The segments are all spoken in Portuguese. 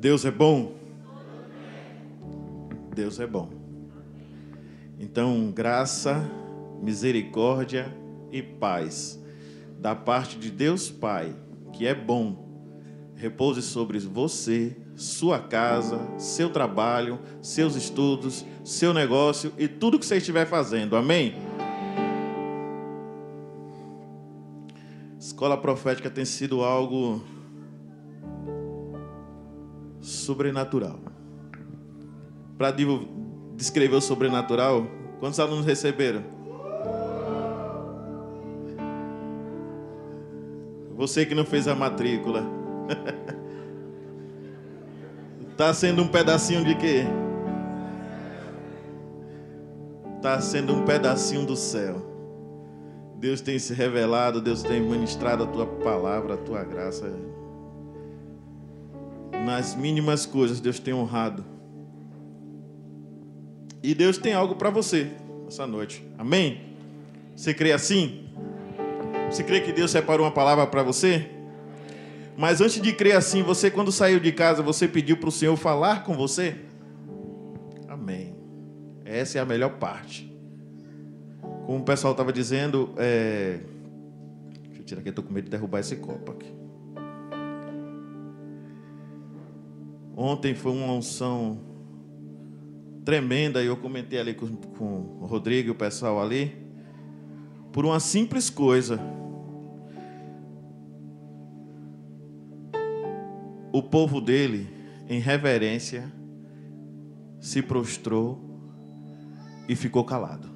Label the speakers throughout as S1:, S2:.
S1: Deus é bom? Deus é bom. Então, graça, misericórdia e paz da parte de Deus Pai, que é bom, repouse sobre você, sua casa, seu trabalho, seus estudos, seu negócio e tudo que você estiver fazendo. Amém? Escola profética tem sido algo sobrenatural. Para descrever o sobrenatural, quantos alunos receberam? Você que não fez a matrícula. Está sendo um pedacinho de quê? Está sendo um pedacinho do céu. Deus tem se revelado, Deus tem ministrado a tua palavra, a tua graça. Nas mínimas coisas, Deus tem honrado. E Deus tem algo para você essa noite. Amém? Você crê assim? Você crê que Deus separou uma palavra para você? Mas antes de crer assim, você quando saiu de casa, você pediu para o Senhor falar com você? Amém. Essa é a melhor parte. Como o pessoal estava dizendo, é... deixa eu tirar aqui, estou com medo de derrubar esse copo aqui. Ontem foi uma unção tremenda, e eu comentei ali com, com o Rodrigo e o pessoal ali, por uma simples coisa. o povo dele, em reverência, se prostrou e ficou calado.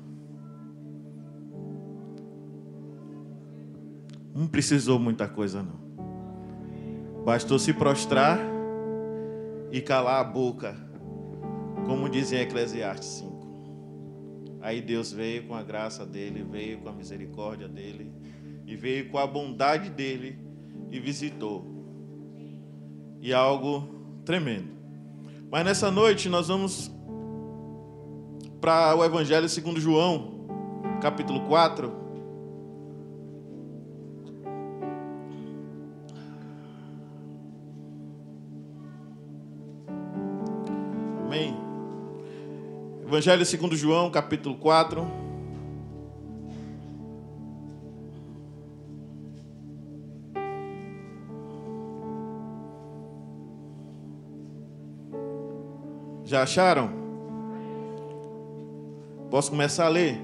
S1: Não precisou muita coisa, não. Bastou se prostrar e calar a boca, como dizem em Eclesiastes 5. Aí Deus veio com a graça dele, veio com a misericórdia dele, e veio com a bondade dele e visitou e algo tremendo. Mas nessa noite nós vamos para o Evangelho segundo João, capítulo 4. Evangelho segundo João, capítulo 4. Já acharam? Posso começar a ler?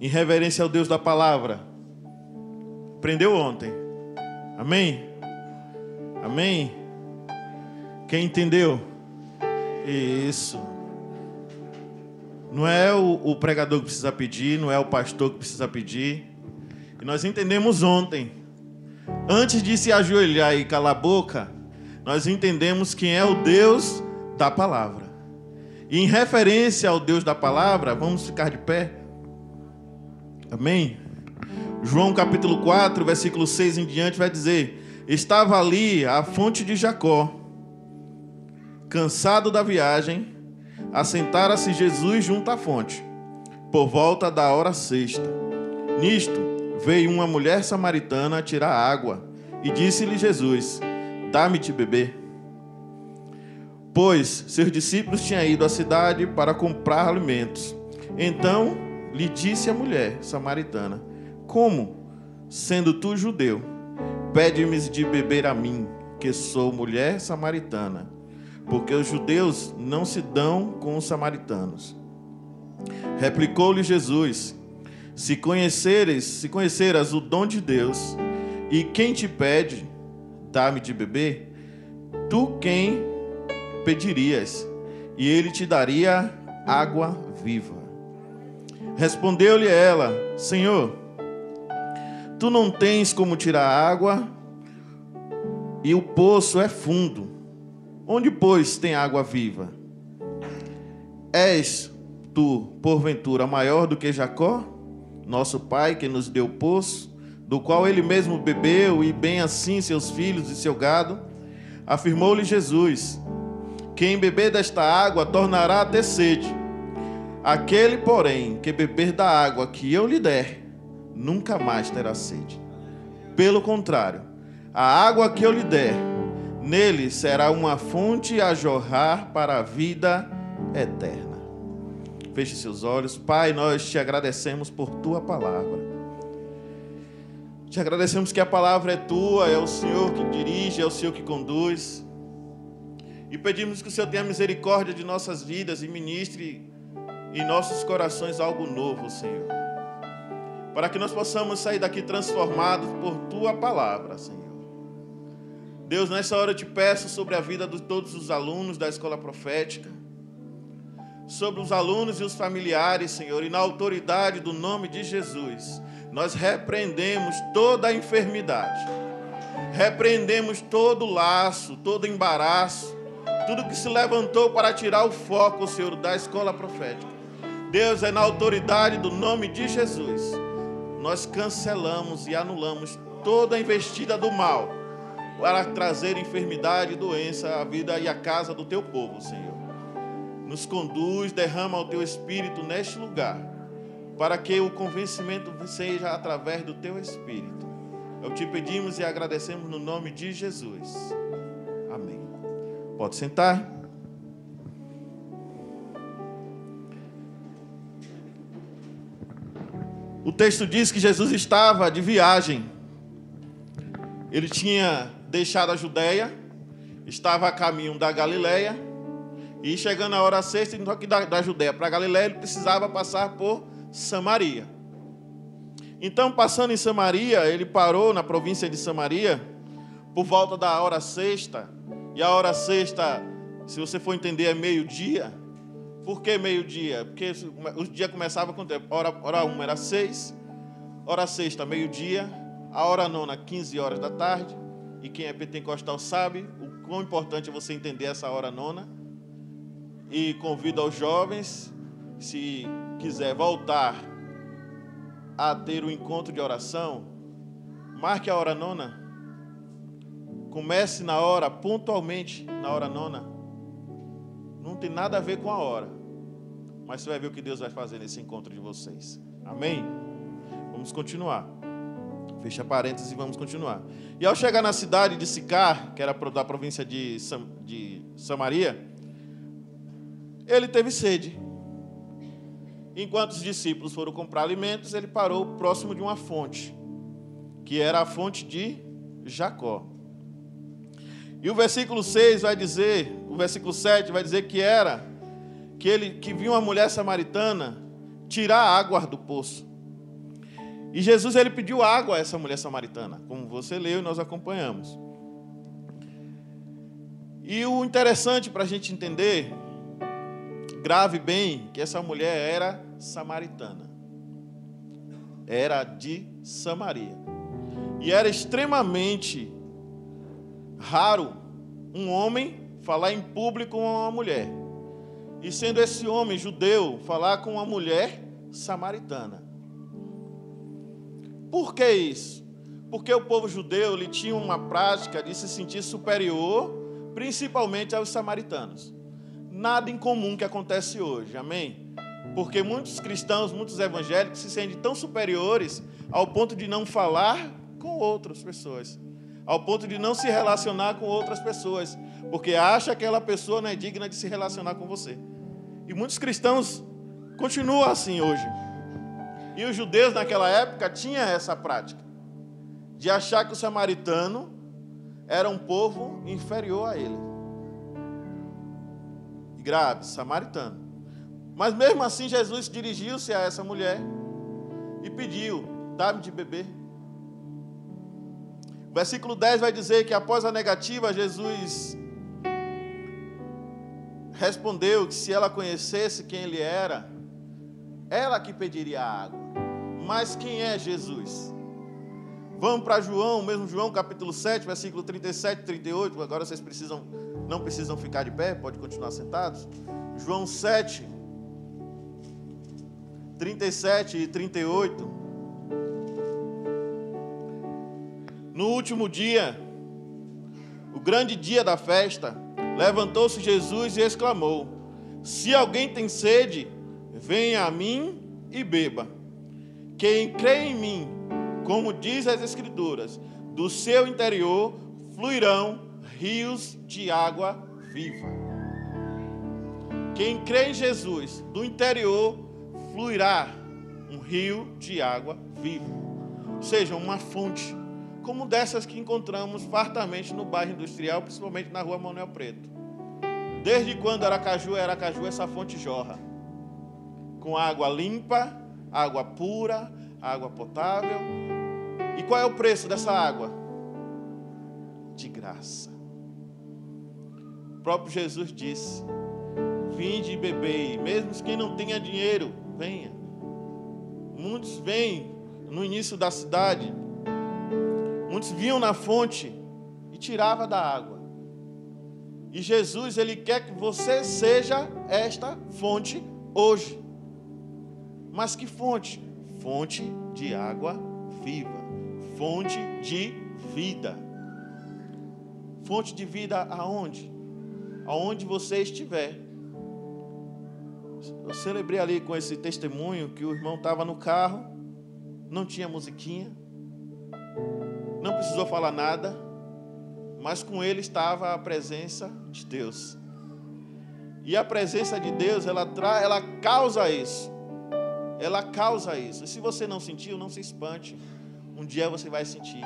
S1: Em reverência ao Deus da palavra. Aprendeu ontem. Amém? Amém? Quem entendeu? Isso. Não é o, o, pregador que precisa pedir, não é o pastor que precisa pedir. E nós entendemos ontem. Antes de se ajoelhar e calar a boca, nós entendemos quem é o Deus da palavra. E em referência ao Deus da palavra, vamos ficar de pé. Amém? João capítulo 4, versículo 6 em diante vai dizer: Estava ali a fonte de Jacó, cansado da viagem, assentara-se Jesus junto à fonte, por volta da hora sexta. Nisto veio uma mulher samaritana tirar água, e disse-lhe Jesus: Dá-me de beber. Pois seus discípulos tinham ido à cidade para comprar alimentos. Então lhe disse a mulher samaritana: Como, sendo tu judeu, pede-me de beber a mim, que sou mulher samaritana? Porque os judeus não se dão com os samaritanos. Replicou-lhe Jesus: Se conheceres, se conheceras o dom de Deus, e quem te pede, dá-me de beber, tu quem pedirias, e ele te daria água viva. Respondeu-lhe ela: Senhor, tu não tens como tirar água, e o poço é fundo. Onde, pois, tem água viva? És tu, porventura, maior do que Jacó, nosso pai, que nos deu poço? do qual ele mesmo bebeu, e bem assim seus filhos e seu gado, afirmou-lhe Jesus: Quem beber desta água tornará a ter sede. Aquele, porém, que beber da água que eu lhe der, nunca mais terá sede. Pelo contrário, a água que eu lhe der Nele será uma fonte a jorrar para a vida eterna. Feche seus olhos. Pai, nós te agradecemos por tua palavra. Te agradecemos que a palavra é tua, é o Senhor que dirige, é o Senhor que conduz. E pedimos que o Senhor tenha misericórdia de nossas vidas e ministre em nossos corações algo novo, Senhor. Para que nós possamos sair daqui transformados por tua palavra, Senhor. Deus, nessa hora eu te peço sobre a vida de todos os alunos da escola profética, sobre os alunos e os familiares, Senhor, e na autoridade do nome de Jesus, nós repreendemos toda a enfermidade, repreendemos todo laço, todo embaraço, tudo que se levantou para tirar o foco, Senhor, da escola profética. Deus, é na autoridade do nome de Jesus, nós cancelamos e anulamos toda a investida do mal para trazer enfermidade e doença à vida e à casa do teu povo, Senhor. Nos conduz, derrama o teu espírito neste lugar, para que o convencimento seja através do teu espírito. Eu te pedimos e agradecemos no nome de Jesus. Pode sentar. O texto diz que Jesus estava de viagem. Ele tinha deixado a Judéia, estava a caminho da Galiléia, e chegando a hora sexta, então aqui da, da Judéia para a Galiléia, ele precisava passar por Samaria. Então, passando em Samaria, ele parou na província de Samaria, por volta da hora sexta, e a hora sexta, se você for entender, é meio-dia. Por que meio-dia? Porque o dia começava com tempo. Hora, hora uma era seis, hora sexta, meio-dia, a hora nona, 15 horas da tarde. E quem é pentecostal sabe o quão importante é você entender essa hora nona. E convido aos jovens, se quiser voltar a ter o encontro de oração, marque a hora nona Comece na hora, pontualmente, na hora nona. Não tem nada a ver com a hora. Mas você vai ver o que Deus vai fazer nesse encontro de vocês. Amém? Vamos continuar. Fecha parênteses e vamos continuar. E ao chegar na cidade de Sicar, que era da província de, Sam, de Samaria, ele teve sede. Enquanto os discípulos foram comprar alimentos, ele parou próximo de uma fonte, que era a fonte de Jacó. E o versículo 6 vai dizer, o versículo 7 vai dizer que era que ele que viu uma mulher samaritana tirar água do poço. E Jesus ele pediu água a essa mulher samaritana, como você leu e nós acompanhamos. E o interessante para a gente entender, grave bem, que essa mulher era samaritana. Era de Samaria. E era extremamente raro um homem falar em público com uma mulher. E sendo esse homem judeu falar com uma mulher samaritana. Por que isso? Porque o povo judeu ele tinha uma prática de se sentir superior, principalmente aos samaritanos. Nada em comum que acontece hoje, amém? Porque muitos cristãos, muitos evangélicos se sentem tão superiores ao ponto de não falar com outras pessoas ao ponto de não se relacionar com outras pessoas, porque acha que aquela pessoa não é digna de se relacionar com você. E muitos cristãos continuam assim hoje. E os judeus naquela época tinham essa prática de achar que o samaritano era um povo inferior a ele. grave, samaritano. Mas mesmo assim Jesus dirigiu-se a essa mulher e pediu: dá-me de beber. Versículo 10 vai dizer que após a negativa, Jesus respondeu que se ela conhecesse quem ele era, ela que pediria água. Mas quem é Jesus? Vamos para João, mesmo João capítulo 7, versículo 37 e 38. Agora vocês precisam, não precisam ficar de pé, pode continuar sentados. João 7, 37 e 38. No último dia, o grande dia da festa, levantou-se Jesus e exclamou: Se alguém tem sede, venha a mim e beba. Quem crê em mim, como diz as Escrituras, do seu interior fluirão rios de água viva. Quem crê em Jesus, do interior fluirá um rio de água viva, ou seja, uma fonte, como dessas que encontramos fartamente no bairro industrial, principalmente na rua Manuel Preto. Desde quando Aracaju é Aracaju, essa fonte jorra com água limpa, água pura, água potável. E qual é o preço dessa água? De graça. O próprio Jesus disse: Vinde e bebei, mesmo quem não tenha dinheiro, venha. Muitos vêm no início da cidade, muitos vinham na fonte e tirava da água. E Jesus, ele quer que você seja esta fonte hoje. Mas que fonte? Fonte de água viva, fonte de vida. Fonte de vida aonde? Aonde você estiver. Eu celebrei ali com esse testemunho que o irmão estava no carro, não tinha musiquinha, não precisou falar nada, mas com ele estava a presença de Deus. E a presença de Deus, ela, tra ela causa isso. Ela causa isso. E se você não sentiu, não se espante. Um dia você vai sentir.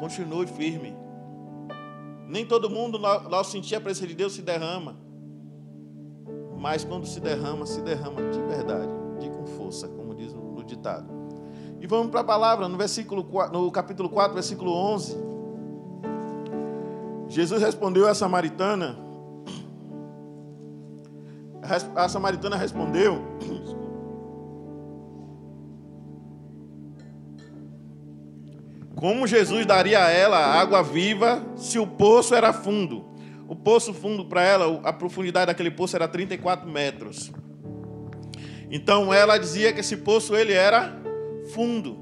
S1: Continue firme. Nem todo mundo, ao sentir a presença de Deus, se derrama. Mas quando se derrama, se derrama de verdade, de com força, como diz no ditado. E vamos para a palavra, no, versículo, no capítulo 4, versículo 11. Jesus respondeu à samaritana. A samaritana respondeu. Como Jesus daria a ela água viva se o poço era fundo? O poço fundo para ela, a profundidade daquele poço era 34 metros. Então ela dizia que esse poço ele era fundo.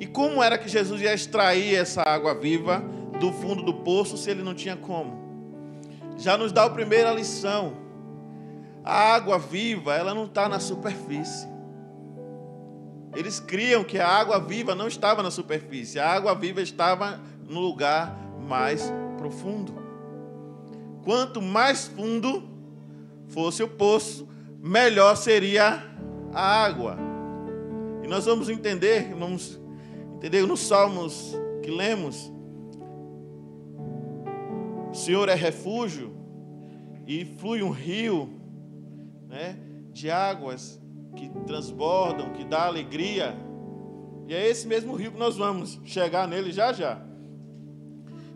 S1: E como era que Jesus ia extrair essa água viva do fundo do poço se ele não tinha como? Já nos dá a primeira lição. A água viva, ela não está na superfície. Eles criam que a água viva não estava na superfície, a água viva estava no lugar mais profundo. Quanto mais fundo fosse o poço, melhor seria a água. E nós vamos entender, vamos entender nos salmos que lemos. O Senhor é refúgio e flui um rio né, de águas que transbordam, que dá alegria. E é esse mesmo rio que nós vamos chegar nele já já.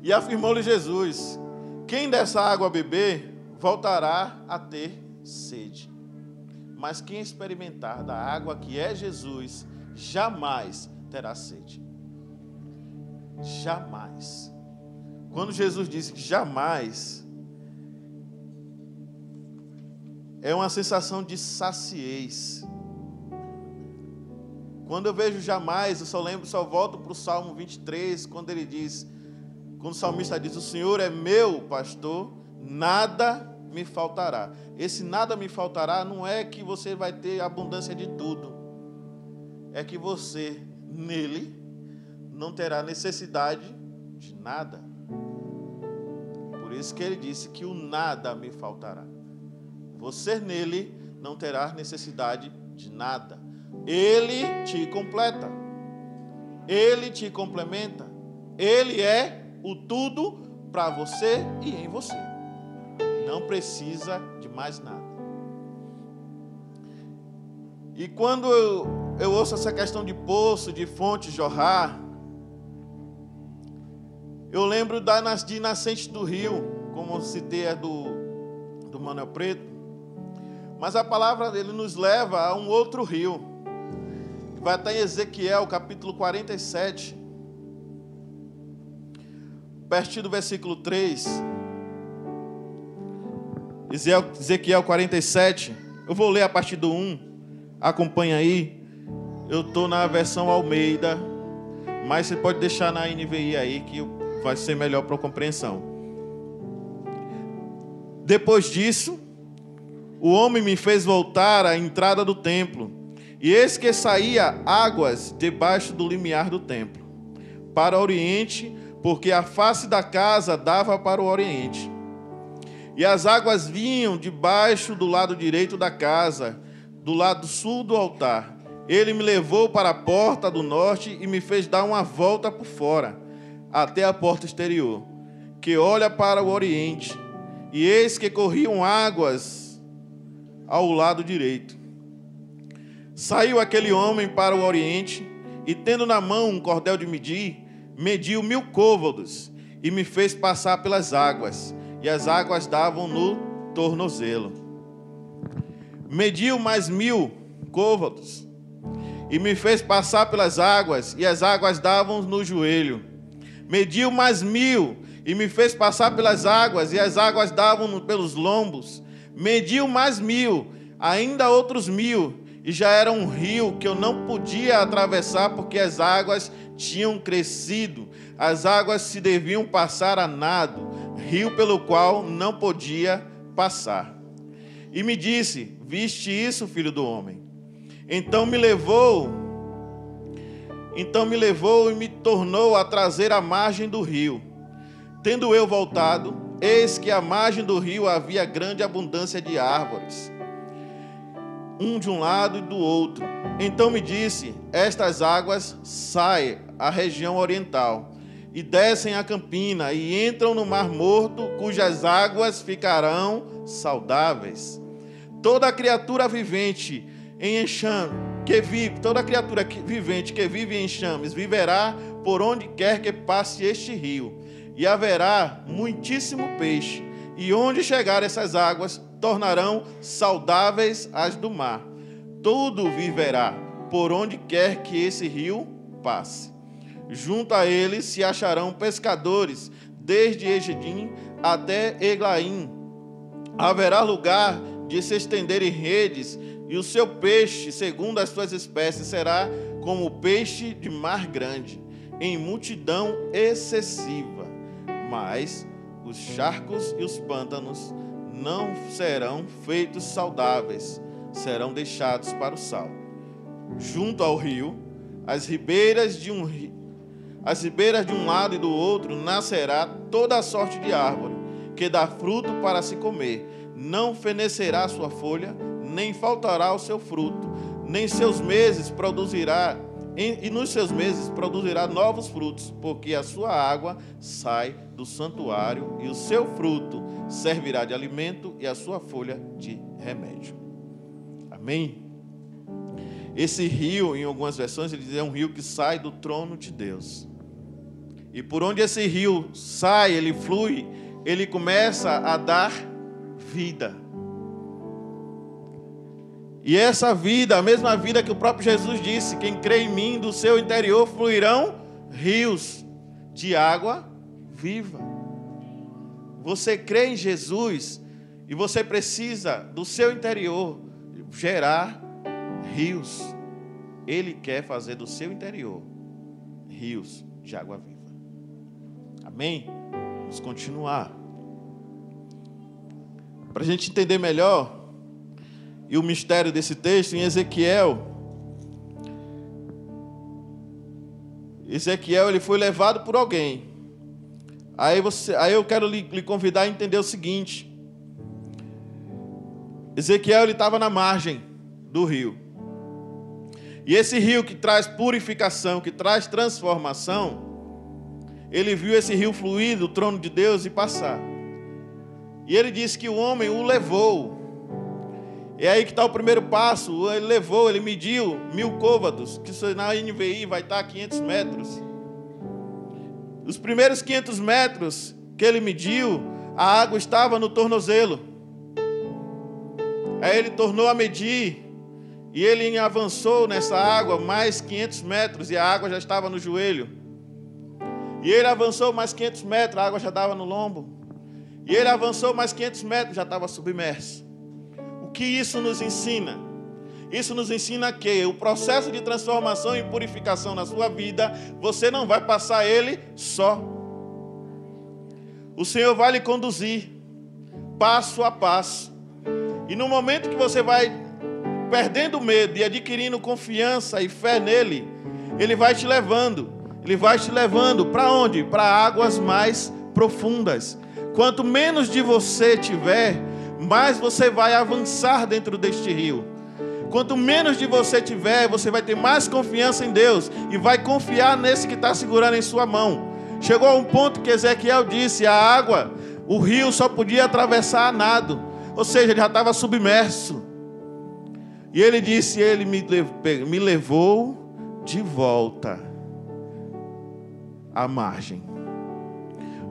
S1: E afirmou-lhe Jesus: Quem dessa água beber, voltará a ter sede. Mas quem experimentar da água que é Jesus, jamais terá sede. Jamais. Quando Jesus disse que jamais, é uma sensação de saciez. Quando eu vejo jamais, eu só lembro, só volto para o Salmo 23, quando ele diz, quando o salmista diz: O Senhor é meu pastor, nada me faltará. Esse nada me faltará não é que você vai ter abundância de tudo, é que você, nele, não terá necessidade de nada. Por isso que ele disse que o nada me faltará. Você nele não terá necessidade de nada. Ele te completa. Ele te complementa. Ele é o tudo para você e em você. Não precisa de mais nada. E quando eu, eu ouço essa questão de poço, de fonte jorrar, eu lembro da, de nascente do rio, como citei a do, do Manuel Preto. Mas a palavra dele nos leva a um outro rio. Vai estar em Ezequiel, capítulo 47. A partir do versículo 3. Ezequiel 47. Eu vou ler a partir do 1. Acompanha aí. Eu estou na versão Almeida. Mas você pode deixar na NVI aí que vai ser melhor para compreensão. Depois disso, o homem me fez voltar à entrada do templo, e eis que saía águas debaixo do limiar do templo, para o oriente, porque a face da casa dava para o oriente. E as águas vinham debaixo do lado direito da casa, do lado sul do altar. Ele me levou para a porta do norte e me fez dar uma volta por fora, até a porta exterior, que olha para o oriente. E eis que corriam águas ao lado direito. Saiu aquele homem para o oriente, e tendo na mão um cordel de medir, mediu mil côvados, e me fez passar pelas águas e as águas davam no tornozelo. Mediu mais mil côvados e me fez passar pelas águas, e as águas davam no joelho. Mediu mais mil e me fez passar pelas águas, e as águas davam pelos lombos. Mediu mais mil, ainda outros mil, e já era um rio que eu não podia atravessar porque as águas tinham crescido. As águas se deviam passar a nado rio pelo qual não podia passar. E me disse: Viste isso, filho do homem? Então me levou, então me levou e me tornou a trazer à margem do rio. Tendo eu voltado, eis que à margem do rio havia grande abundância de árvores, um de um lado e do outro. Então me disse: Estas águas saem à região oriental e descem a campina e entram no Mar Morto, cujas águas ficarão saudáveis. Toda criatura vivente em enxame, que vive, toda criatura vivente que vive em enxames, viverá por onde quer que passe este rio, e haverá muitíssimo peixe, e onde chegar essas águas, tornarão saudáveis as do mar. Tudo viverá por onde quer que esse rio passe. Junto a eles se acharão pescadores, desde Egedim até Eglaim. Haverá lugar de se estenderem redes, e o seu peixe, segundo as suas espécies, será como o peixe de mar grande, em multidão excessiva. Mas os charcos e os pântanos não serão feitos saudáveis, serão deixados para o sal. Junto ao rio, as ribeiras de um as ribeiras de um lado e do outro nascerá toda a sorte de árvore, que dá fruto para se comer. Não fenecerá sua folha, nem faltará o seu fruto, nem seus meses produzirá, e nos seus meses produzirá novos frutos, porque a sua água sai do santuário, e o seu fruto servirá de alimento, e a sua folha de remédio. Amém? Esse rio, em algumas versões, ele diz é um rio que sai do trono de Deus. E por onde esse rio sai, ele flui, ele começa a dar vida. E essa vida, a mesma vida que o próprio Jesus disse: quem crê em mim, do seu interior fluirão rios de água viva. Você crê em Jesus e você precisa do seu interior gerar rios. Ele quer fazer do seu interior rios de água viva. Amém? Vamos continuar. Para a gente entender melhor e o mistério desse texto, em Ezequiel. Ezequiel ele foi levado por alguém. Aí, você, aí eu quero lhe, lhe convidar a entender o seguinte. Ezequiel ele estava na margem do rio. E esse rio que traz purificação, que traz transformação, ele viu esse rio fluir do trono de Deus e passar. E ele disse que o homem o levou. É aí que está o primeiro passo. Ele levou, ele mediu mil côvados, que na NVI vai estar a 500 metros. Os primeiros 500 metros que ele mediu, a água estava no tornozelo. Aí ele tornou a medir e ele avançou nessa água mais 500 metros e a água já estava no joelho. E ele avançou mais 500 metros, a água já estava no lombo. E ele avançou mais 500 metros, já estava submerso. O que isso nos ensina? Isso nos ensina que o processo de transformação e purificação na sua vida, você não vai passar ele só. O Senhor vai lhe conduzir, passo a passo. E no momento que você vai perdendo medo e adquirindo confiança e fé nele, ele vai te levando Ele vai te levando para onde? Para águas mais profundas. Quanto menos de você tiver, mais você vai avançar dentro deste rio. Quanto menos de você tiver, você vai ter mais confiança em Deus e vai confiar nesse que está segurando em sua mão. Chegou a um ponto que Ezequiel disse: a água, o rio só podia atravessar a nado, ou seja, ele já estava submerso. E ele disse: Ele me levou de volta à margem.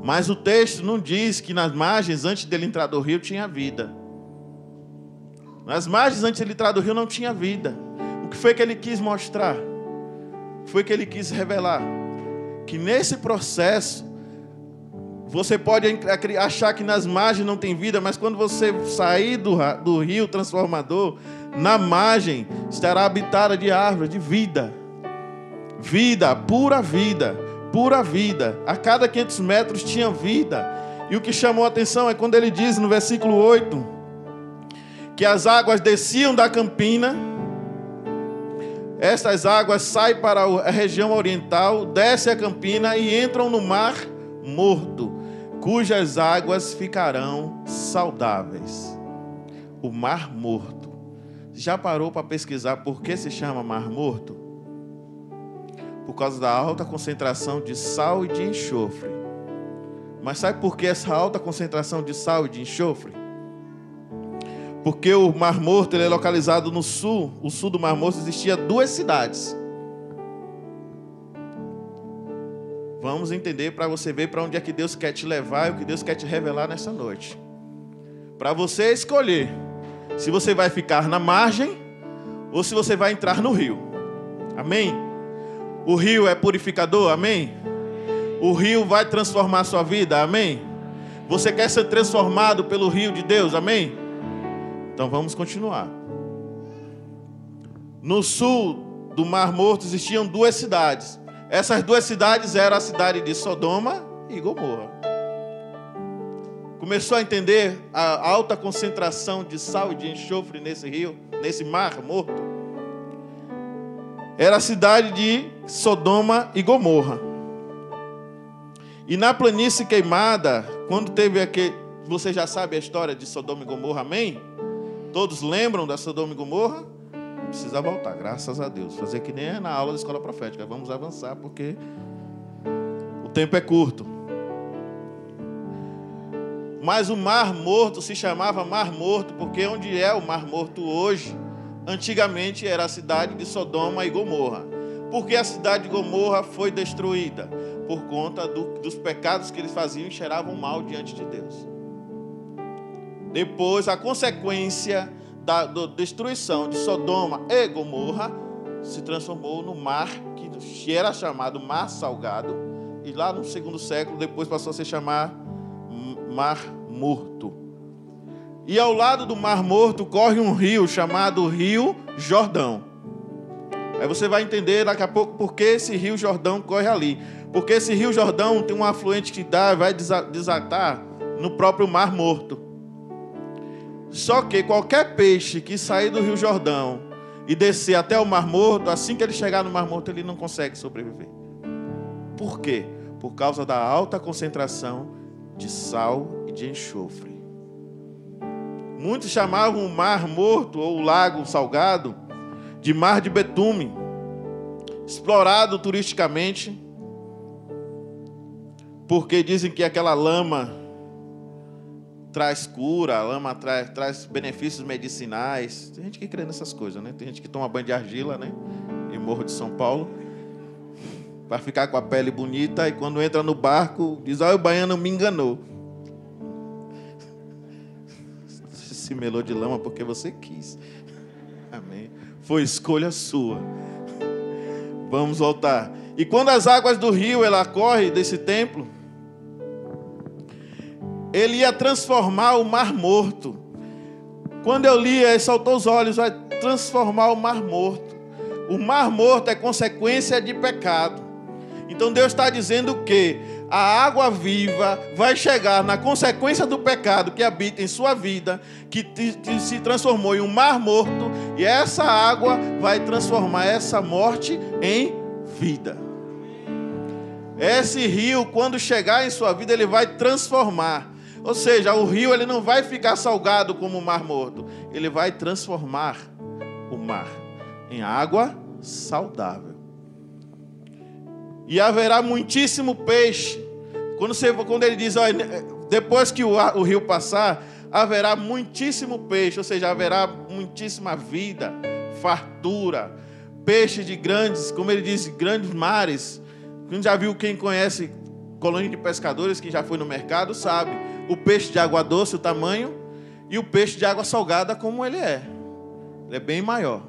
S1: Mas o texto não diz que nas margens, antes dele entrar do rio, tinha vida. Nas margens, antes dele entrar do rio, não tinha vida. O que foi que ele quis mostrar? Foi que ele quis revelar que nesse processo você pode achar que nas margens não tem vida, mas quando você sair do, do rio transformador, na margem estará habitada de árvore, de vida. Vida, pura vida, pura vida. A cada 500 metros tinha vida. E o que chamou a atenção é quando ele diz no versículo 8 que as águas desciam da campina, essas águas saem para a região oriental, descem a campina e entram no mar morto, cujas águas ficarão saudáveis. O mar morto. Já parou para pesquisar por que se chama mar morto? Por causa da alta concentração de sal e de enxofre. Mas sabe por que essa alta concentração de sal e de enxofre? Porque o Mar Morto ele é localizado no sul. O sul do Mar Morto existia duas cidades. Vamos entender para você ver para onde é que Deus quer te levar e o que Deus quer te revelar nessa noite. Para você escolher se você vai ficar na margem ou se você vai entrar no rio. Amém? O rio é purificador, amém? O rio vai transformar a sua vida, amém? Você quer ser transformado pelo rio de Deus, amém? Então vamos continuar. No sul do Mar Morto existiam duas cidades. Essas duas cidades eram a cidade de Sodoma e Gomorra. Começou a entender a alta concentração de sal e de enxofre nesse rio, nesse mar morto? Era a cidade de Sodoma e Gomorra. E na planície queimada, quando teve aquele. Você já sabe a história de Sodoma e Gomorra, amém? Todos lembram da Sodoma e Gomorra? Não precisa voltar, graças a Deus. Fazer que nem é na aula da escola profética. Vamos avançar porque o tempo é curto. Mas o Mar Morto se chamava Mar Morto porque onde é o Mar Morto hoje, antigamente era a cidade de Sodoma e Gomorra. Porque a cidade de Gomorra foi destruída por conta do, dos pecados que eles faziam e cheiravam mal diante de Deus. Depois, a consequência da, da destruição de Sodoma e Gomorra se transformou no mar que era chamado Mar Salgado. E lá no segundo século, depois passou a se chamar Mar Morto. E ao lado do Mar Morto corre um rio chamado Rio Jordão. Aí você vai entender daqui a pouco por que esse Rio Jordão corre ali. Porque esse Rio Jordão tem um afluente que dá, vai desatar no próprio Mar Morto. Só que qualquer peixe que sair do Rio Jordão e descer até o Mar Morto, assim que ele chegar no Mar Morto, ele não consegue sobreviver. Por quê? Por causa da alta concentração de sal e de enxofre. Muitos chamavam o Mar Morto ou o Lago Salgado de Mar de Betume, explorado turisticamente, porque dizem que aquela lama traz cura, a lama traz, traz benefícios medicinais. Tem gente que crê nessas coisas, né? Tem gente que toma banho de argila, né? Em Morro de São Paulo. Para ficar com a pele bonita e quando entra no barco, diz: Olha, o baiano me enganou. Se melou de lama porque você quis. Amém. Foi escolha sua. Vamos voltar. E quando as águas do rio ela corre desse templo, ele ia transformar o mar morto. Quando eu li, ele saltou os olhos, vai transformar o mar morto. O mar morto é consequência de pecado. Então Deus está dizendo que a água viva vai chegar na consequência do pecado que habita em sua vida, que, que se transformou em um mar morto, e essa água vai transformar essa morte em vida. Esse rio, quando chegar em sua vida, ele vai transformar. Ou seja, o rio ele não vai ficar salgado como o mar morto, ele vai transformar o mar em água saudável. E haverá muitíssimo peixe. Quando, você, quando ele diz, olha, depois que o, o rio passar, haverá muitíssimo peixe, ou seja, haverá muitíssima vida, fartura, peixe de grandes, como ele diz, grandes mares. Quem já viu, quem conhece colônia de pescadores, que já foi no mercado, sabe. O peixe de água doce, o tamanho, e o peixe de água salgada, como ele é. Ele é bem maior.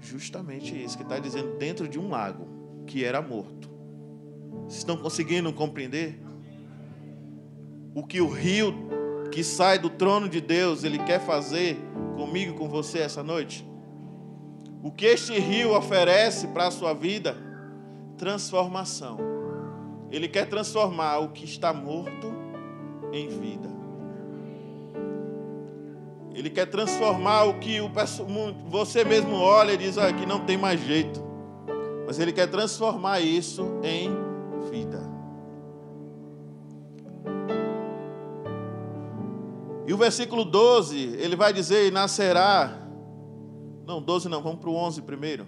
S1: Justamente isso que está dizendo dentro de um lago que era morto. Vocês estão conseguindo compreender? O que o rio que sai do trono de Deus, ele quer fazer comigo e com você essa noite? O que este rio oferece para a sua vida? Transformação. Ele quer transformar o que está morto em vida. Ele quer transformar o que o, você mesmo olha e diz ah, que não tem mais jeito. Mas ele quer transformar isso em vida. E o versículo 12, ele vai dizer: e nascerá. Não, 12 não, vamos para o 11 primeiro.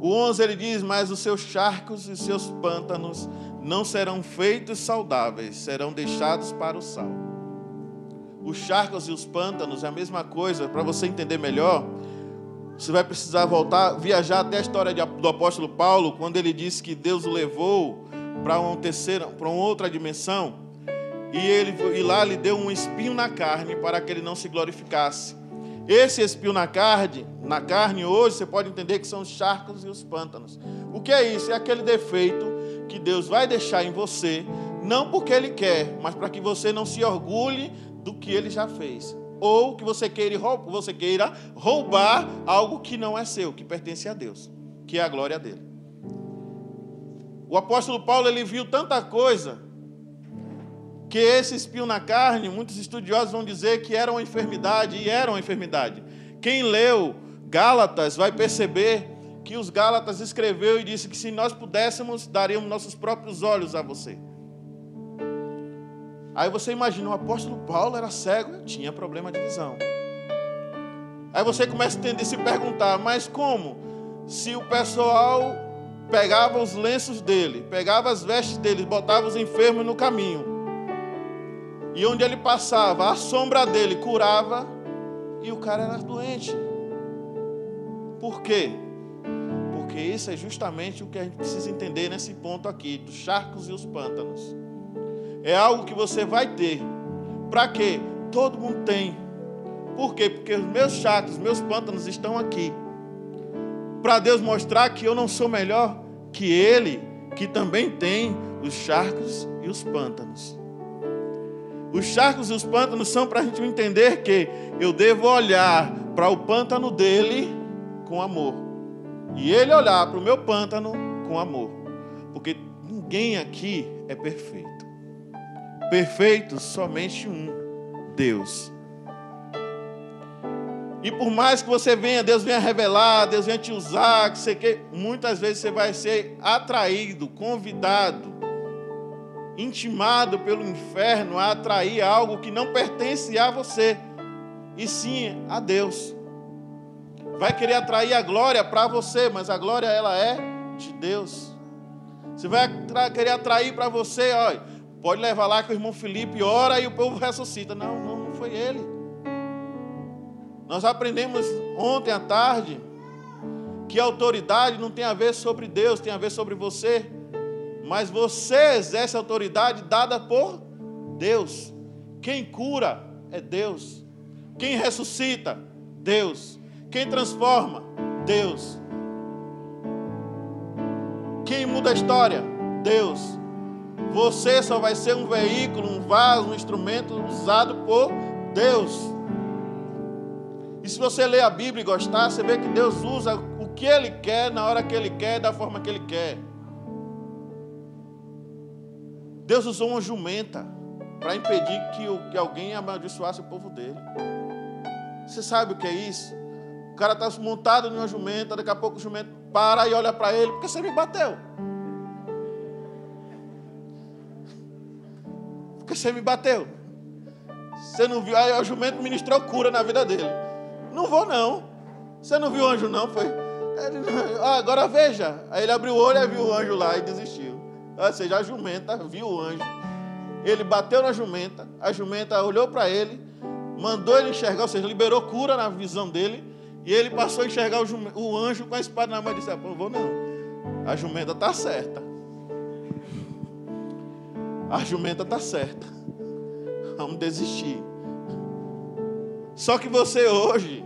S1: O 11 ele diz: Mas os seus charcos e seus pântanos não serão feitos saudáveis, serão deixados para o sal. Os charcos e os pântanos é a mesma coisa, para você entender melhor. Você vai precisar voltar, viajar até a história do apóstolo Paulo, quando ele disse que Deus o levou para uma terceira, para uma outra dimensão. E, ele, e lá lhe deu um espinho na carne para que ele não se glorificasse. Esse espinho na carne, na carne hoje, você pode entender que são os charcos e os pântanos. O que é isso? É aquele defeito que Deus vai deixar em você, não porque Ele quer, mas para que você não se orgulhe do que Ele já fez. Ou que você queira, você queira roubar algo que não é seu, que pertence a Deus, que é a glória dele. O apóstolo Paulo ele viu tanta coisa que esse espinho na carne, muitos estudiosos vão dizer que era uma enfermidade, e era uma enfermidade. Quem leu Gálatas vai perceber que os Gálatas escreveu e disse que se nós pudéssemos, daríamos nossos próprios olhos a você. Aí você imagina, o apóstolo Paulo era cego, tinha problema de visão. Aí você começa a se perguntar, mas como? Se o pessoal pegava os lenços dele, pegava as vestes dele, botava os enfermos no caminho e onde ele passava, a sombra dele curava e o cara era doente. Por quê? Porque isso é justamente o que a gente precisa entender nesse ponto aqui, dos charcos e os pântanos. É algo que você vai ter. Para quê? Todo mundo tem. Por quê? Porque os meus charcos, os meus pântanos estão aqui. Para Deus mostrar que eu não sou melhor que Ele, que também tem os charcos e os pântanos. Os charcos e os pântanos são para a gente entender que eu devo olhar para o pântano dele com amor. E ele olhar para o meu pântano com amor. Porque ninguém aqui é perfeito. Perfeito somente um, Deus. E por mais que você venha, Deus venha revelar, Deus venha te usar, que você quer, muitas vezes você vai ser atraído, convidado intimado pelo inferno a atrair algo que não pertence a você, e sim a Deus. Vai querer atrair a glória para você, mas a glória ela é de Deus. Você vai querer atrair para você, olha, pode levar lá que o irmão Felipe ora e o povo ressuscita. Não, não, foi ele. Nós aprendemos ontem à tarde que autoridade não tem a ver sobre Deus, tem a ver sobre você mas você exerce autoridade dada por Deus. Quem cura é Deus. Quem ressuscita, Deus. Quem transforma, Deus. Quem muda a história, Deus. Você só vai ser um veículo, um vaso, um instrumento usado por Deus. E se você ler a Bíblia e gostar, você vê que Deus usa o que Ele quer, na hora que Ele quer, da forma que Ele quer. Deus usou uma jumenta para impedir que, que alguém amaldiçoasse o povo dele. Você sabe o que é isso? cara está montado numa jumenta, daqui a pouco o jumento para e olha para ele, porque você me bateu. Porque você me bateu. Você não viu? Aí o jumento ministrou cura na vida dele. Não vou não. Você não viu o anjo não, foi? Ele, ah, agora veja. Aí ele abriu o olho e viu o anjo lá e desistiu. Ou seja, a jumenta viu o anjo. Ele bateu na jumenta, a jumenta olhou para ele, mandou ele enxergar, ou seja, liberou cura na visão dele. E ele passou a enxergar o, o anjo com a espada na mão e disse: ah, Não vou, não. A jumenta está certa. A jumenta está certa. Vamos desistir. Só que você hoje,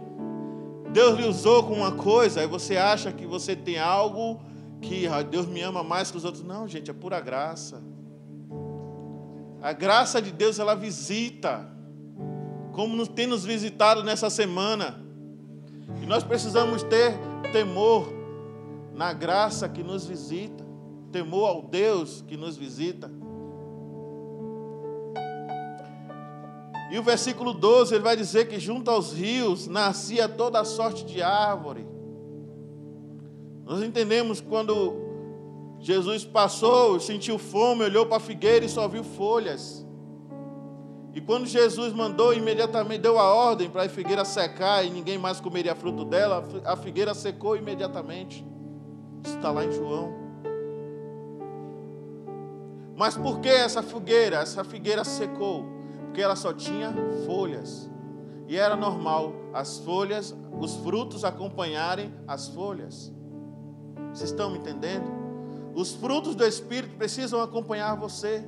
S1: Deus lhe usou com uma coisa, e você acha que você tem algo que ah, Deus me ama mais que os outros. Não, gente, é pura graça. A graça de Deus, ela visita, como tem nos visitado nessa semana. E nós precisamos ter temor na graça que nos visita, temor ao Deus que nos visita. E o versículo 12, ele vai dizer que junto aos rios nascia toda sorte de árvore. Nós entendemos quando Jesus passou, sentiu fome, olhou para a figueira e só viu folhas. E quando Jesus mandou, imediatamente deu a ordem para a figueira secar e ninguém mais comeria fruto dela, a figueira secou imediatamente. Isso está lá em João. Mas por que essa figueira? Essa figueira secou porque ela só tinha folhas. E era normal as folhas, os frutos acompanharem as folhas. Vocês estão me entendendo? Os frutos do Espírito precisam acompanhar você.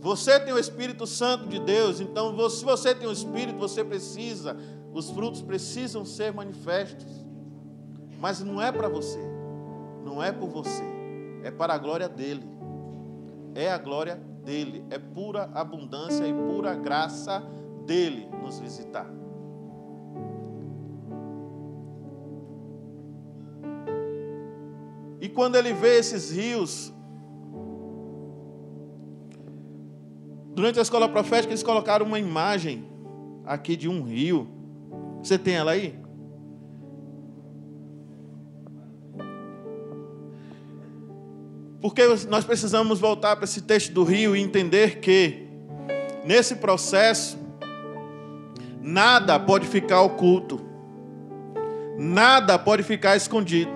S1: Você tem o Espírito Santo de Deus, então se você tem o Espírito, você precisa, os frutos precisam ser manifestos. Mas não é para você, não é por você, é para a glória dele. É a glória dele, é pura abundância e pura graça dele nos visitar. E quando ele vê esses rios, durante a escola profética eles colocaram uma imagem aqui de um rio. Você tem ela aí? Porque nós precisamos voltar para esse texto do rio e entender que, nesse processo, nada pode ficar oculto, nada pode ficar escondido.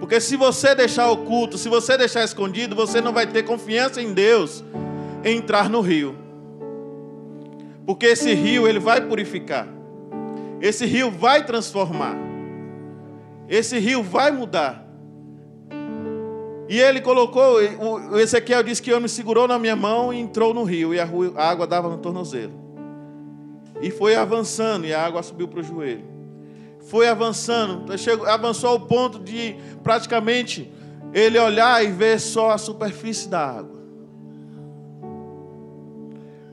S1: Porque se você deixar oculto, se você deixar escondido, você não vai ter confiança em Deus entrar no rio. Porque esse rio ele vai purificar. Esse rio vai transformar. Esse rio vai mudar. E ele colocou, o Ezequiel disse que o homem segurou na minha mão e entrou no rio, e a água dava no tornozelo. E foi avançando, e a água subiu para o joelho. Foi avançando, chegou, avançou ao ponto de praticamente ele olhar e ver só a superfície da água.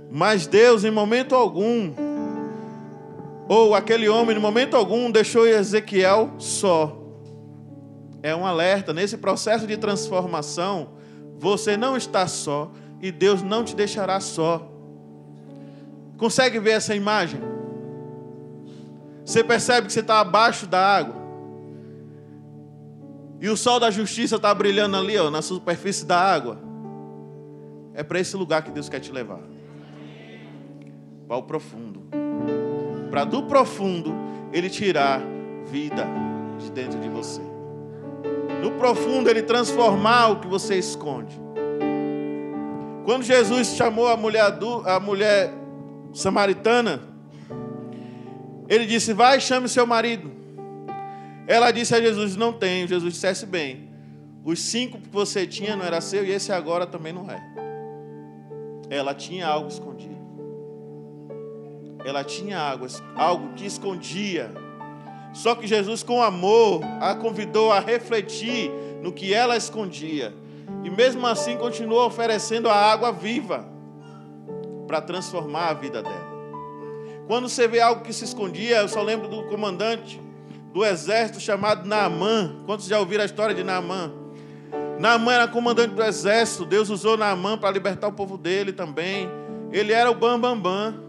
S1: Mas Deus, em momento algum, ou aquele homem, em momento algum, deixou Ezequiel só é um alerta. Nesse processo de transformação, você não está só e Deus não te deixará só. Consegue ver essa imagem? Você percebe que você está abaixo da água. E o sol da justiça está brilhando ali, ó, na superfície da água. É para esse lugar que Deus quer te levar. Para o profundo. Para do profundo Ele tirar vida de dentro de você no profundo, Ele transformar o que você esconde. Quando Jesus chamou a mulher, a mulher samaritana, Ele disse: Vai, chame seu marido. Ela disse a Jesus: Não tenho. Jesus dissesse bem: Os cinco que você tinha não era seu e esse agora também não é. Ela tinha algo escondido. Ela tinha algo, algo que escondia só que Jesus, com amor, a convidou a refletir no que ela escondia. E mesmo assim continuou oferecendo a água viva para transformar a vida dela. Quando você vê algo que se escondia, eu só lembro do comandante do exército chamado Naamã. Quantos já ouviram a história de Naamã? Naamã era comandante do exército. Deus usou Naamã para libertar o povo dele também. Ele era o bambambam, bam, bam,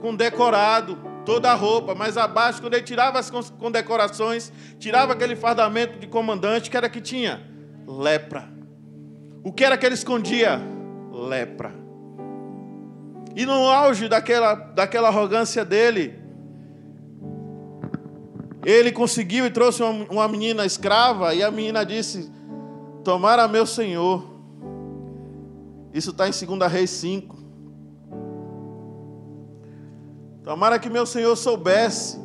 S1: condecorado toda a roupa, mas abaixo, quando ele tirava as condecorações, tirava aquele fardamento de comandante, que era que tinha? Lepra. O que era que ele escondia? lepra. E no auge daquela, daquela arrogância dele, ele conseguiu e trouxe uma, uma menina escrava, e a menina disse: Tomara meu senhor. Isso está em 2 Reis 5. Tomara que meu senhor soubesse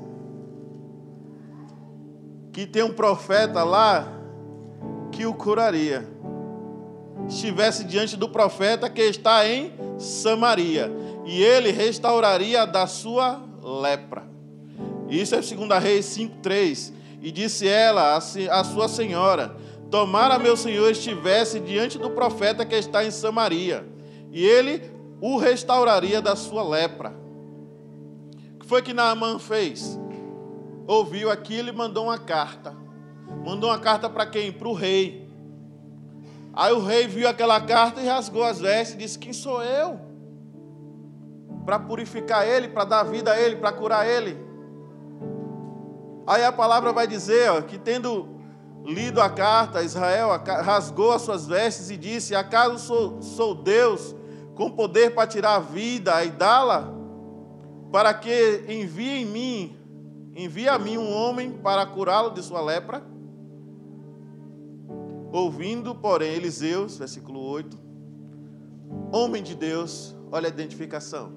S1: que tem um profeta lá que o curaria. Estivesse diante do profeta que está em Samaria, e ele restauraria da sua lepra. Isso é 2 Reis 5,3. E disse ela a sua senhora: Tomara meu senhor estivesse diante do profeta que está em Samaria, e ele o restauraria da sua lepra. Que foi que Naamã fez? Ouviu aquilo e mandou uma carta. Mandou uma carta para quem? Para o rei. Aí o rei viu aquela carta e rasgou as vestes e disse: Quem sou eu? Para purificar ele, para dar vida a ele, para curar ele. Aí a palavra vai dizer ó, que, tendo lido a carta, Israel rasgou as suas vestes e disse: Acaso sou, sou Deus com poder para tirar a vida e dá-la? Para que envie em mim, envie a mim um homem para curá-lo de sua lepra? Ouvindo, porém, Eliseus, versículo 8, homem de Deus, olha a identificação.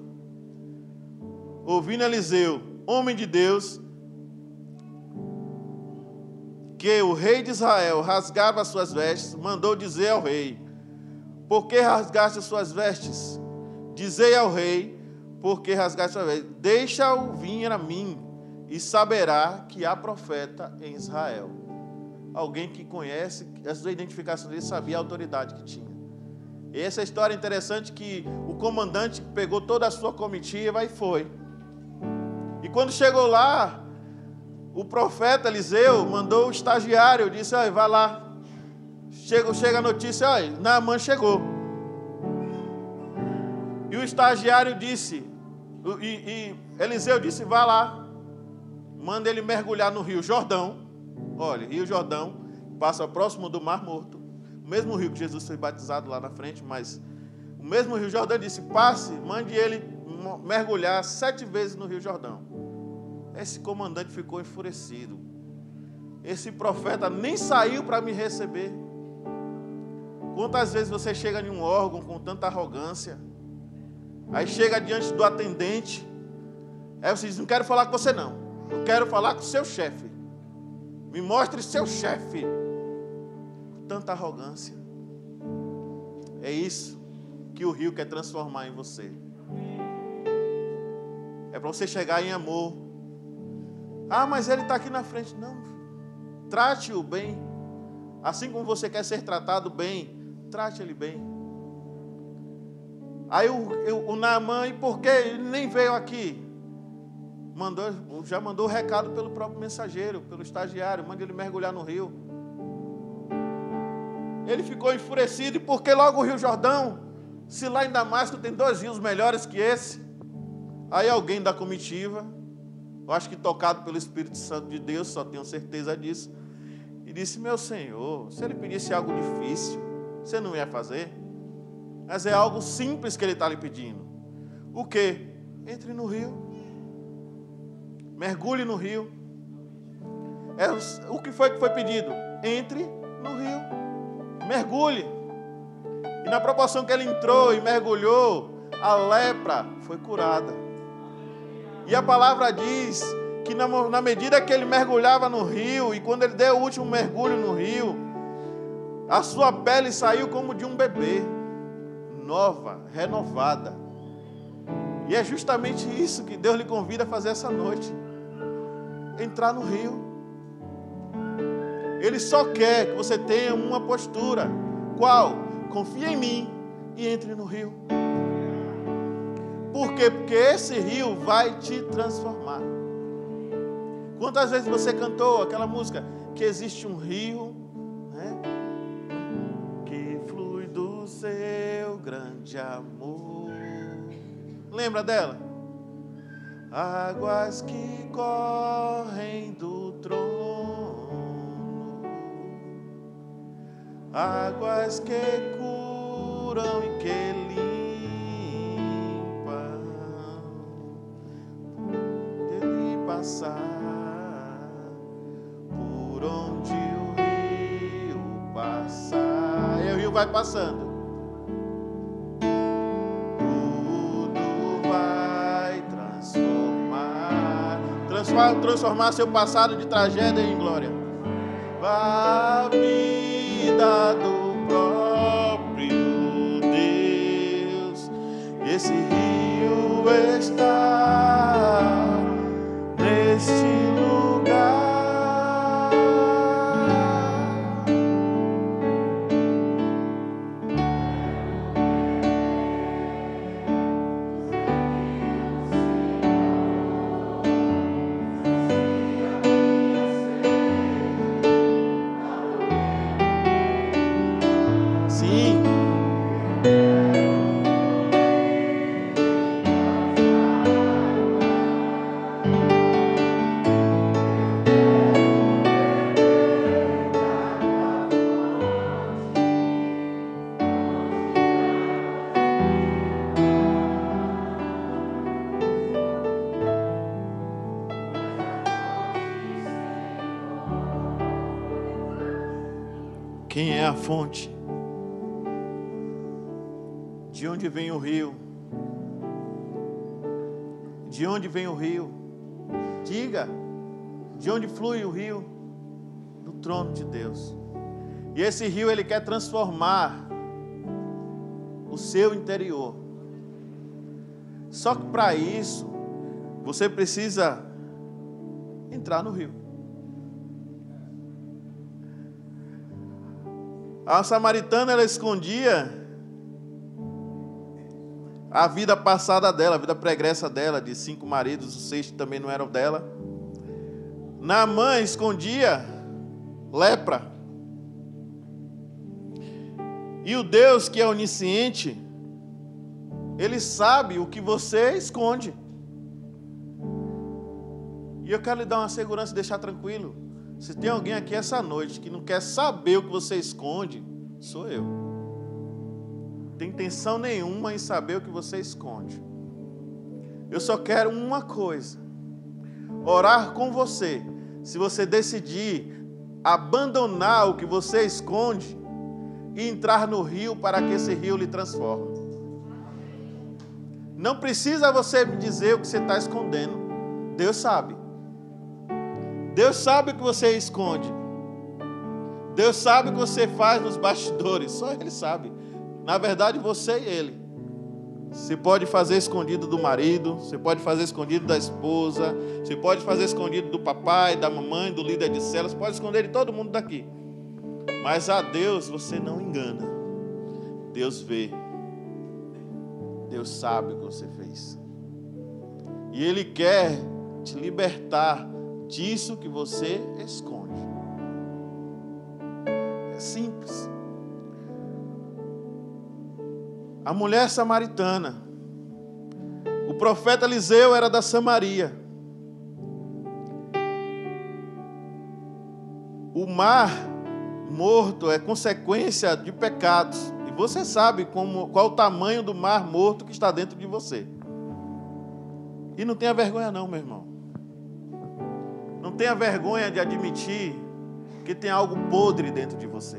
S1: Ouvindo Eliseu, homem de Deus, que o rei de Israel rasgava as suas vestes, mandou dizer ao rei: Por que rasgaste as suas vestes? Dizei ao rei: Por que rasgaste as suas vestes? Deixa-o vir a mim, e saberá que há profeta em Israel. Alguém que conhece, essa identificação dele sabia a autoridade que tinha. E essa história é interessante que o comandante pegou toda a sua comitiva e foi. E quando chegou lá, o profeta Eliseu mandou o estagiário, disse: Olha, vai lá. Chega, chega a notícia, olha, Naamã chegou. E o estagiário disse, e, e Eliseu disse: Vá lá, manda ele mergulhar no rio Jordão. Olha, Rio Jordão passa próximo do Mar Morto. O mesmo rio que Jesus foi batizado lá na frente, mas o mesmo Rio Jordão disse: Passe, mande ele mergulhar sete vezes no Rio Jordão. Esse comandante ficou enfurecido. Esse profeta nem saiu para me receber. Quantas vezes você chega em um órgão com tanta arrogância, aí chega diante do atendente, aí você diz: Não quero falar com você, não. Eu quero falar com o seu chefe. Me mostre seu chefe. Tanta arrogância. É isso que o rio quer transformar em você. É para você chegar em amor, ah, mas ele está aqui na frente. Não. Trate-o bem. Assim como você quer ser tratado bem, trate ele bem. Aí o, o, Naamã, e por que ele nem veio aqui? Mandou, já mandou o recado pelo próprio mensageiro, pelo estagiário, manda ele mergulhar no rio. Ele ficou enfurecido, e por que logo o Rio Jordão? Se lá em Damasco tem dois rios melhores que esse. Aí alguém da comitiva eu acho que tocado pelo Espírito Santo de Deus, só tenho certeza disso. E disse: Meu Senhor, se ele pedisse algo difícil, você não ia fazer? Mas é algo simples que ele está lhe pedindo. O que? Entre no rio. Mergulhe no rio. É, o que foi que foi pedido? Entre no rio. Mergulhe. E na proporção que ele entrou e mergulhou, a lepra foi curada. E a palavra diz que na, na medida que ele mergulhava no rio, e quando ele deu o último mergulho no rio, a sua pele saiu como de um bebê, nova, renovada. E é justamente isso que Deus lhe convida a fazer essa noite: entrar no rio. Ele só quer que você tenha uma postura. Qual? Confie em mim e entre no rio. Por quê? Porque esse rio vai te transformar. Quantas vezes você cantou aquela música que existe um rio né, grande amor? Lembra dela? Águas que correm do trono, águas que curam e que limpa ele passar por onde o rio passar. E o rio vai passando. Transformar, seu passado de tragédia em glória. A vida do fonte? De onde vem o rio? De onde vem o rio? Diga, de onde flui o rio? Do trono de Deus. E esse rio ele quer transformar o seu interior. Só que para isso, você precisa entrar no rio. A samaritana ela escondia a vida passada dela, a vida pregressa dela, de cinco maridos, o sexto também não era dela. Naamã escondia lepra. E o Deus que é onisciente, ele sabe o que você esconde. E eu quero lhe dar uma segurança deixar tranquilo. Se tem alguém aqui essa noite que não quer saber o que você esconde, sou eu. Não tem intenção nenhuma em saber o que você esconde. Eu só quero uma coisa: orar com você. Se você decidir abandonar o que você esconde e entrar no rio para que esse rio lhe transforme. Não precisa você me dizer o que você está escondendo. Deus sabe. Deus sabe o que você esconde. Deus sabe o que você faz nos bastidores. Só Ele sabe. Na verdade, você e Ele. Você pode fazer escondido do marido, você pode fazer escondido da esposa, você pode fazer escondido do papai, da mamãe, do líder de células, pode esconder de todo mundo daqui. Mas a Deus você não engana. Deus vê. Deus sabe o que você fez. E Ele quer te libertar disso que você esconde. É simples. A mulher samaritana. O profeta Eliseu era da Samaria. O mar morto é consequência de pecados. E você sabe como, qual o tamanho do mar morto que está dentro de você. E não tenha vergonha, não, meu irmão. Não tenha vergonha de admitir que tem algo podre dentro de você.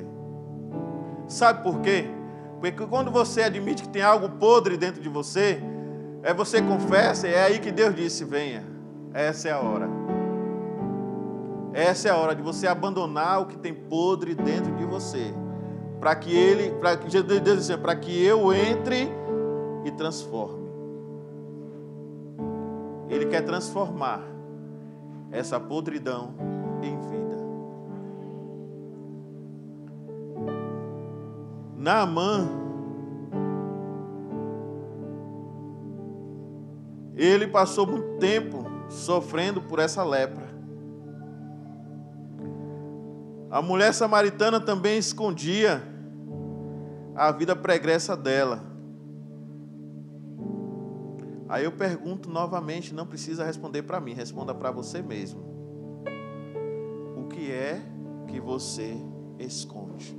S1: Sabe por quê? Porque quando você admite que tem algo podre dentro de você, é você confessa, é aí que Deus disse: venha. Essa é a hora. Essa é a hora de você abandonar o que tem podre dentro de você. Para que ele, para que Deus diz para que eu entre e transforme. Ele quer transformar essa podridão em vida. Naamã, ele passou muito tempo sofrendo por essa lepra. A mulher samaritana também escondia a vida pregressa dela. Aí eu pergunto novamente, não precisa responder para mim, responda para você mesmo. O que é que você esconde?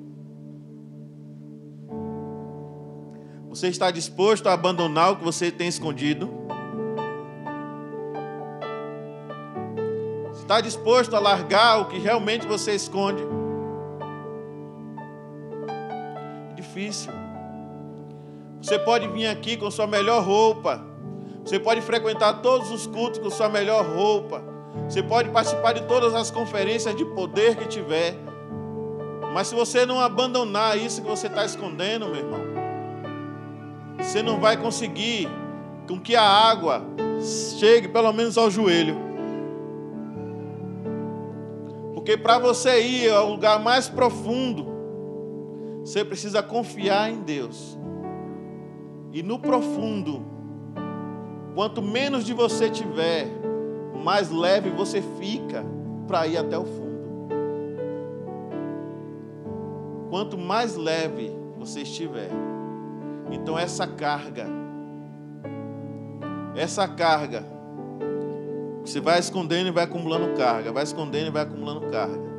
S1: Você está disposto a abandonar o que você tem escondido? Está disposto a largar o que realmente você esconde? Difícil. Você pode vir aqui com sua melhor roupa. Você pode frequentar todos os cultos com sua melhor roupa. Você pode participar de todas as conferências de poder que tiver. Mas se você não abandonar isso que você está escondendo, meu irmão, você não vai conseguir com que a água chegue pelo menos ao joelho. Porque para você ir ao lugar mais profundo, você precisa confiar em Deus. E no profundo, quanto menos de você tiver, mais leve você fica para ir até o fundo. Quanto mais leve você estiver, então essa carga, essa carga, você vai escondendo e vai acumulando carga, vai escondendo e vai acumulando carga.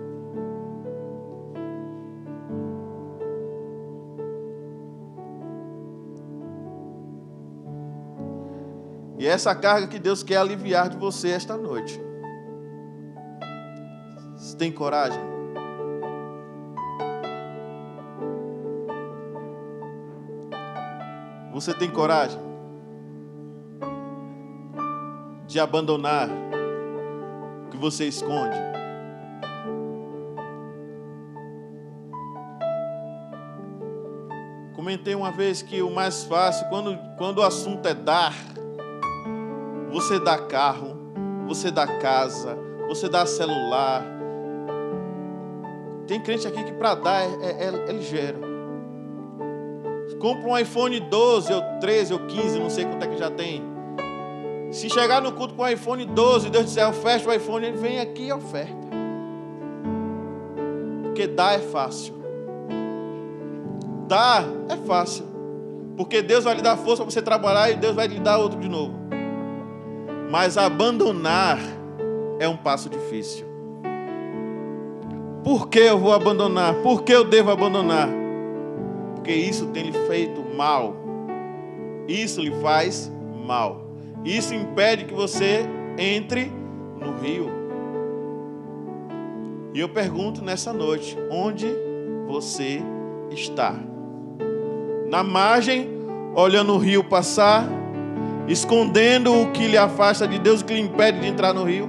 S1: E é essa carga que Deus quer aliviar de você esta noite. Você tem coragem? Você tem coragem de abandonar o que você esconde? Comentei uma vez que o mais fácil, quando, quando o assunto é dar, você dá carro, você dá casa, você dá celular. Tem crente aqui que para dar é, é, é, ligeiro. Compra um iPhone 12 ou 13 ou 15, não sei quanto é que já tem. Se chegar no culto com um iPhone 12, Deus disser, oferta o iPhone, ele vem aqui e oferta. Porque dar é fácil. Dar é fácil. Porque Deus vai lhe dar força para você trabalhar e Deus vai lhe dar outro de novo. Mas abandonar é um passo difícil. Por que eu vou abandonar? Por que eu devo abandonar? Porque isso tem lhe feito mal. Isso lhe faz mal. Isso impede que você entre no rio. E eu pergunto nessa noite: onde você está? Na margem, olhando o rio passar, escondendo o que lhe afasta de Deus, o que lhe impede de entrar no rio?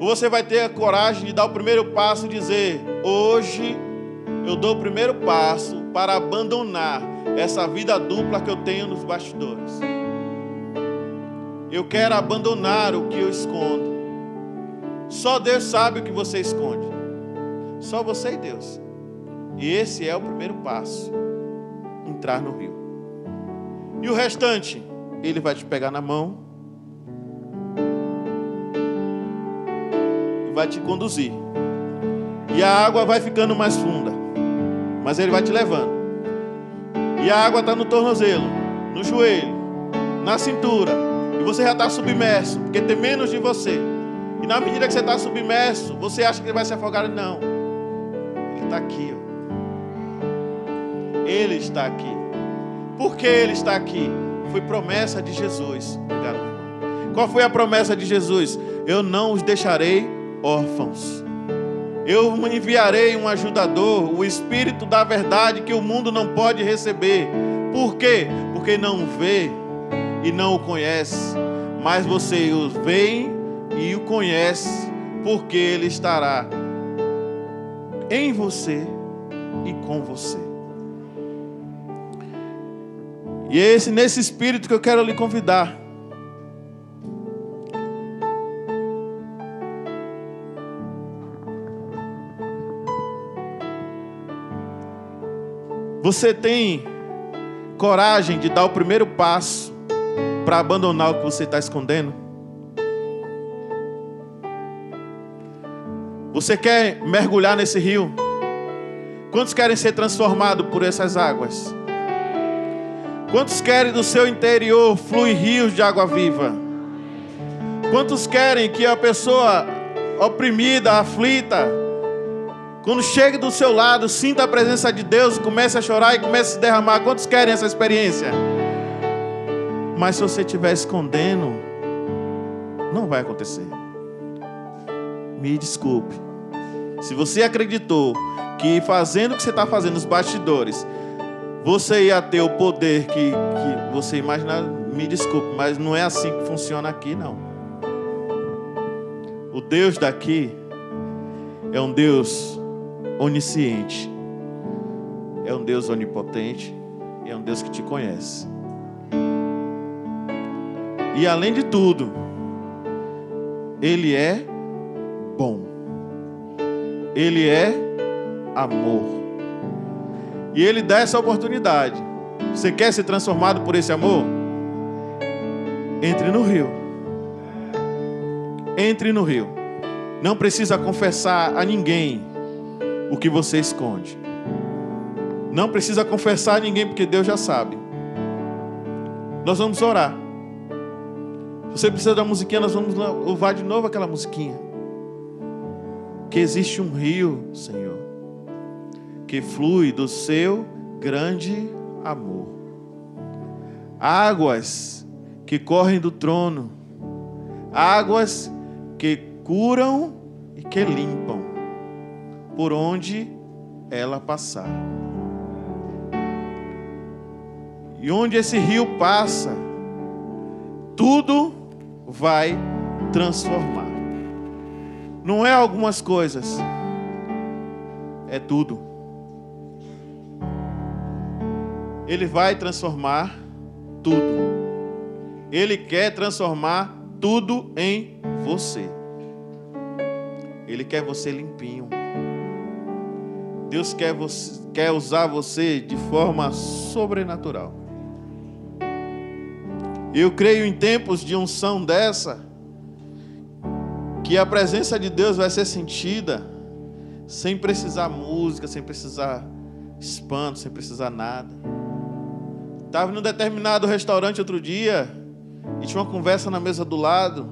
S1: Ou você vai ter a coragem de dar o primeiro passo e dizer: Hoje eu dou o primeiro passo para abandonar essa vida dupla que eu tenho nos bastidores. Eu quero abandonar o que eu escondo. Só Deus sabe o que você esconde. Só você e Deus. E esse é o primeiro passo entrar no rio. E o restante, ele vai te pegar na mão e vai te conduzir. E a água vai ficando mais funda, mas ele vai te levando. E a água está no tornozelo, no joelho, na cintura. E você já está submerso, porque tem menos de você. E na medida que você está submerso, você acha que ele vai se afogar? Não. Ele está aqui. Ó. Ele está aqui. Por que ele está aqui? Foi promessa de Jesus. Obrigado, irmão. Qual foi a promessa de Jesus? Eu não os deixarei órfãos. Eu enviarei um ajudador, o Espírito da verdade que o mundo não pode receber. Por quê? Porque não vê e não o conhece. Mas você o vê e o conhece, porque ele estará em você e com você. E é esse, nesse espírito que eu quero lhe convidar. Você tem coragem de dar o primeiro passo para abandonar o que você está escondendo? Você quer mergulhar nesse rio? Quantos querem ser transformados por essas águas? Quantos querem do seu interior flui rios de água viva? Quantos querem que a pessoa oprimida, aflita, Quando chegue do seu lado, sinta a presença de Deus, comece a chorar e comece a se derramar. Quantos querem essa experiência? Mas se você estiver escondendo, não vai acontecer. Me desculpe. Se você acreditou que fazendo o que você está fazendo nos bastidores, você ia ter o poder que, que você imaginava, me desculpe, mas não é assim que funciona aqui, não. O Deus daqui é um Deus onisciente, é um Deus onipotente, é um Deus que te conhece. E além de tudo, Ele é bom, Ele é amor. E Ele dá essa oportunidade. Você quer ser transformado por esse amor? Entre no rio. Entre no rio. Não precisa confessar a ninguém o que você esconde. Não precisa confessar a ninguém, porque Deus já sabe. Nós vamos orar. Se você precisa da musiquinha, nós vamos louvar de novo aquela musiquinha. Que existe um rio, Senhor que flui do seu grande amor. Águas que correm do trono, águas que curam e que limpam, por onde ela passar. E onde esse rio passa, tudo vai transformar. Não é algumas coisas, é tudo. Ele vai transformar tudo. Ele quer transformar tudo em você. Ele quer você limpinho. Deus quer, você, quer usar você de forma sobrenatural. Eu creio em tempos de unção dessa, que a presença de Deus vai ser sentida, sem precisar música, sem precisar espanto, sem precisar nada. Estava em um determinado restaurante outro dia e tinha uma conversa na mesa do lado.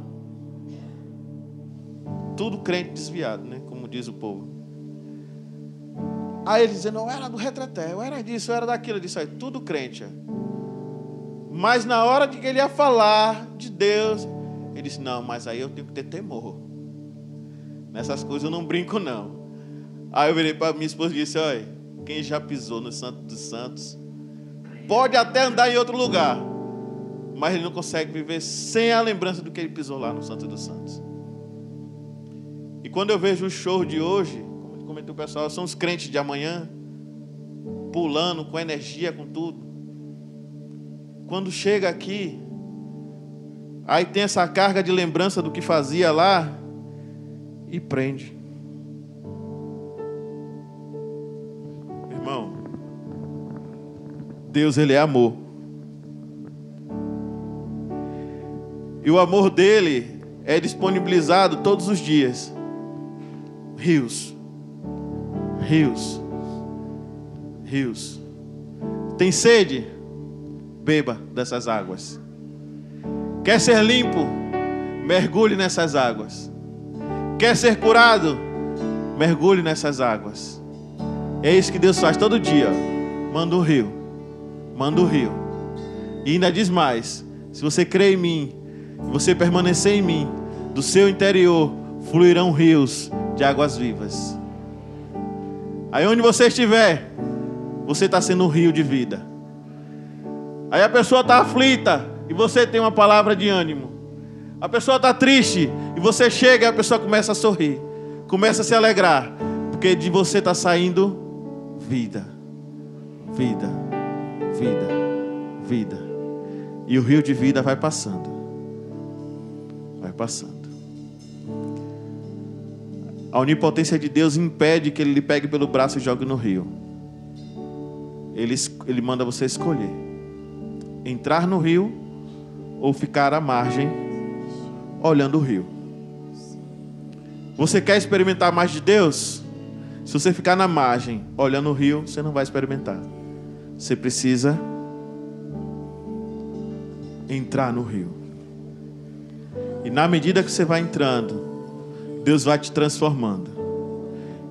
S1: Tudo crente desviado, né? Como diz o povo. Aí ele dizendo, eu era do retreté, eu era disso, eu era daquilo. Eu disse, aí, tudo crente. Mas na hora de que ele ia falar de Deus, ele disse, não, mas aí eu tenho que ter temor. Nessas coisas eu não brinco, não. Aí eu virei para minha esposa e disse, olha, quem já pisou no Santo dos Santos Pode até andar em outro lugar, mas ele não consegue viver sem a lembrança do que ele pisou lá no Santo dos Santos. E quando eu vejo o show de hoje, como comentou o pessoal, são os crentes de amanhã, pulando com energia, com tudo. Quando chega aqui, aí tem essa carga de lembrança do que fazia lá e prende. Deus ele é amor. E o amor dele é disponibilizado todos os dias. Rios. Rios. Rios. Tem sede? Beba dessas águas. Quer ser limpo? Mergulhe nessas águas. Quer ser curado? Mergulhe nessas águas. É isso que Deus faz todo dia. Manda um rio manda o rio. E ainda diz mais: se você crê em mim, você permanecer em mim, do seu interior fluirão rios de águas vivas. Aí onde você estiver, você está sendo um rio de vida. Aí a pessoa está aflita e você tem uma palavra de ânimo. A pessoa está triste e você chega e a pessoa começa a sorrir, começa a se alegrar, porque de você está saindo vida, vida vida, vida. E o rio de vida vai passando. Vai passando. A onipotência de Deus impede que ele lhe pegue pelo braço e jogue no rio. Ele, ele manda você escolher: entrar no rio ou ficar à margem, olhando o rio. Você quer experimentar mais de Deus? Se você ficar na margem, olhando o rio, você não vai experimentar. Você precisa entrar no rio. E na medida que você vai entrando, Deus vai te transformando.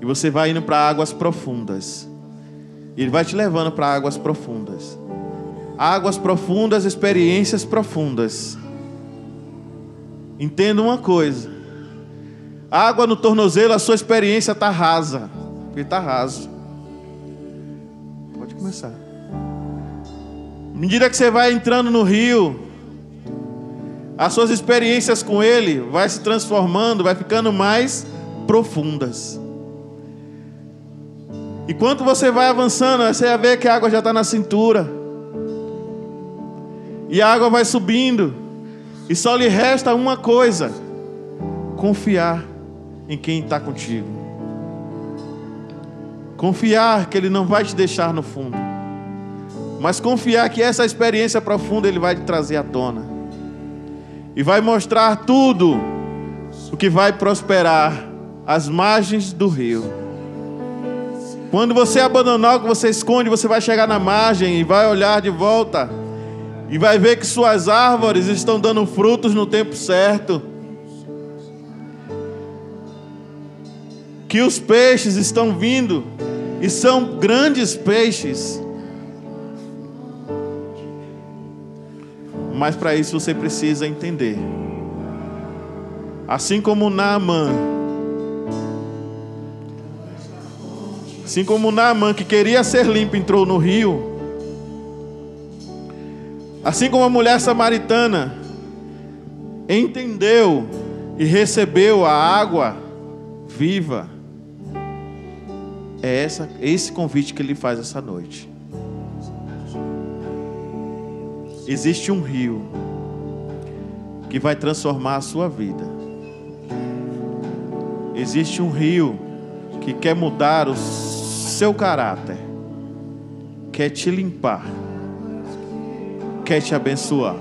S1: E você vai indo para águas profundas. Ele vai te levando para águas profundas. Águas profundas, experiências profundas. Entenda uma coisa. Água no tornozelo, a sua experiência está rasa. Porque está raso. Pode começar. À medida que você vai entrando no rio, as suas experiências com ele vai se transformando, vai ficando mais profundas. E quando você vai avançando, você vai ver que a água já está na cintura. E a água vai subindo. E só lhe resta uma coisa: confiar em quem está contigo. Confiar que Ele não vai te deixar no fundo. Mas confiar que essa experiência profunda Ele vai te trazer à tona. E vai mostrar tudo o que vai prosperar às margens do rio. Quando você abandonar o que você esconde, você vai chegar na margem e vai olhar de volta e vai ver que suas árvores estão dando frutos no tempo certo. Que os peixes estão vindo e são grandes peixes. Mas para isso você precisa entender. Assim como Naaman Assim como Naaman, que queria ser limpo, entrou no rio. Assim como a mulher samaritana entendeu e recebeu a água viva. É essa, esse convite que ele faz essa noite. Existe um rio que vai transformar a sua vida. Existe um rio que quer mudar os seu caráter, quer te limpar, quer te abençoar.